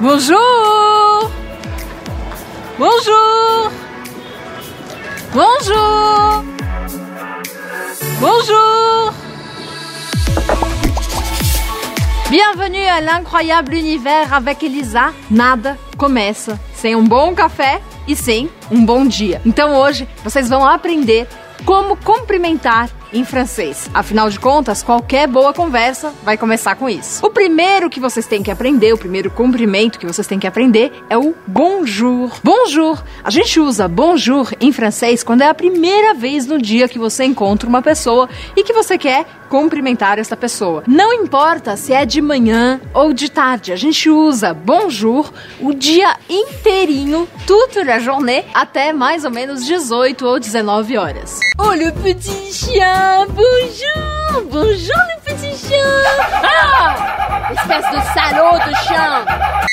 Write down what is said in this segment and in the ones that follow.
Bonjour Bonjour Bonjour Bonjour Bienvenue à l'incroyable univers avec Elisa. Nada começa sem um bom café e sem um bom dia. Então hoje vocês vão aprender como cumprimentar em francês. Afinal de contas, qualquer boa conversa vai começar com isso. O primeiro que vocês têm que aprender, o primeiro cumprimento que vocês têm que aprender é o bonjour. Bonjour. A gente usa bonjour em francês quando é a primeira vez no dia que você encontra uma pessoa e que você quer cumprimentar essa pessoa. Não importa se é de manhã ou de tarde, a gente usa bonjour o dia inteirinho, toute la journée, até mais ou menos 18 ou 19 horas. Oh, le petit chien, bonjour, bonjour le petit chien. Ah, espèce de salaud de chien.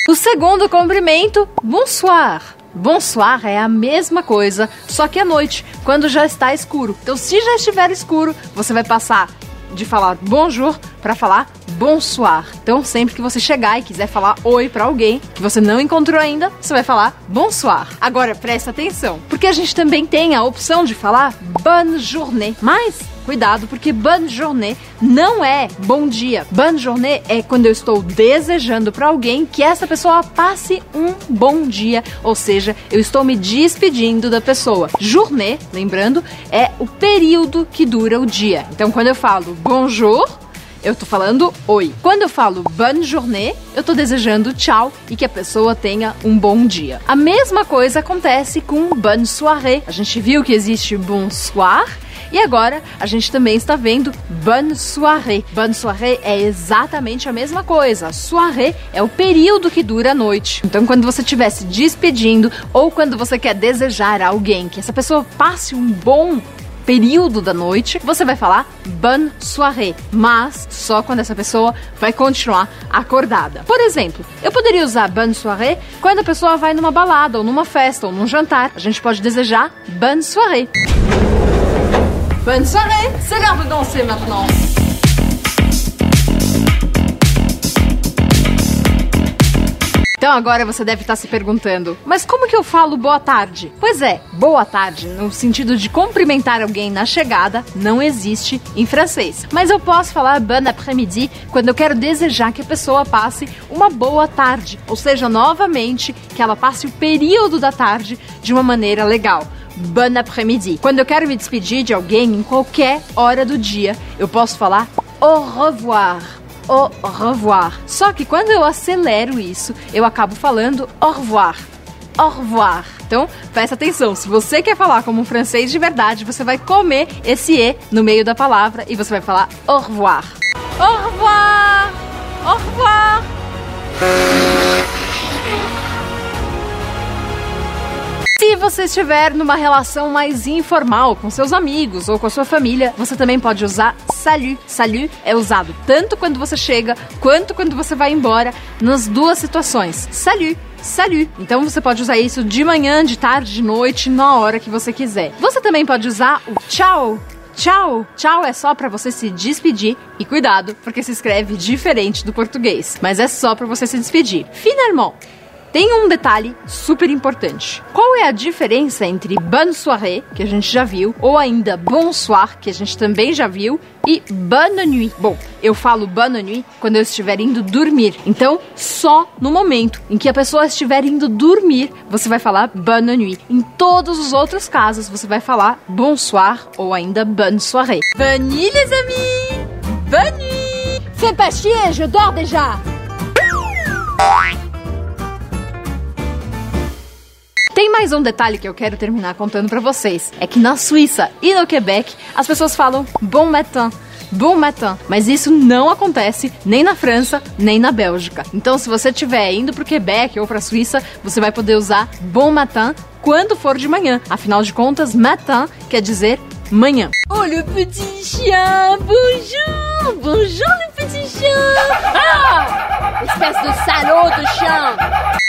O segundo cumprimento, bonsoir. Bonsoir é a mesma coisa, só que à noite, quando já está escuro. Então, se já estiver escuro, você vai passar de falar bonjour para falar bonsoir. Então, sempre que você chegar e quiser falar oi para alguém que você não encontrou ainda, você vai falar bonsoir. Agora, presta atenção, porque a gente também tem a opção de falar bonne journée. Mas cuidado, porque bonne journée não é bom dia. Bonne journée é quando eu estou desejando para alguém que essa pessoa passe um bom dia, ou seja, eu estou me despedindo da pessoa. Journée, lembrando, é o período que dura o dia. Então, quando eu falo bonjour, eu tô falando oi. Quando eu falo bonne journée, eu tô desejando tchau e que a pessoa tenha um bom dia. A mesma coisa acontece com bonne soirée. A gente viu que existe bonsoir e agora a gente também está vendo bonne soirée. Bonne soirée é exatamente a mesma coisa. Soirée é o período que dura a noite. Então, quando você estiver se despedindo ou quando você quer desejar a alguém que essa pessoa passe um bom período da noite, você vai falar bonne soirée, mas só quando essa pessoa vai continuar acordada. Por exemplo, eu poderia usar bonne soirée quando a pessoa vai numa balada ou numa festa ou num jantar. A gente pode desejar bonne soirée. Bonne soirée, c'est l'heure de danser maintenant. Então agora você deve estar se perguntando, mas como que eu falo boa tarde? Pois é, boa tarde, no sentido de cumprimentar alguém na chegada, não existe em francês. Mas eu posso falar bon après-midi quando eu quero desejar que a pessoa passe uma boa tarde, ou seja, novamente, que ela passe o período da tarde de uma maneira legal bon après-midi. Quando eu quero me despedir de alguém em qualquer hora do dia, eu posso falar au revoir. Au revoir. Só que quando eu acelero isso, eu acabo falando au revoir. Au revoir. Então, presta atenção. Se você quer falar como um francês de verdade, você vai comer esse E no meio da palavra e você vai falar au revoir. Au revoir. Au revoir. Se você estiver numa relação mais informal com seus amigos ou com a sua família, você também pode usar salut. Salut é usado tanto quando você chega quanto quando você vai embora, nas duas situações. Salut salut. Então você pode usar isso de manhã, de tarde, de noite, na hora que você quiser. Você também pode usar o tchau. Tchau! Tchau é só para você se despedir e cuidado, porque se escreve diferente do português, mas é só para você se despedir. Finalement, tem um detalhe super importante. Qual é a diferença entre bonne soirée, que a gente já viu, ou ainda bonsoir, que a gente também já viu, e bonne nuit? Bom, eu falo bonne nuit quando eu estiver indo dormir. Então, só no momento em que a pessoa estiver indo dormir, você vai falar bonne nuit. Em todos os outros casos, você vai falar bonsoir ou ainda bonne soirée. Bonne nuit, les amis! Bonne nuit! Fais pas chier, je dors déjà! Tem mais um detalhe que eu quero terminar contando para vocês. É que na Suíça e no Quebec, as pessoas falam bon matin. Bon matin, mas isso não acontece nem na França, nem na Bélgica. Então, se você estiver indo pro Quebec ou pra Suíça, você vai poder usar bon matin quando for de manhã. Afinal de contas, matin quer dizer manhã. Oh, le petit chien, bonjour, bonjour le petit chien. Ah, espèce de salaud de chien.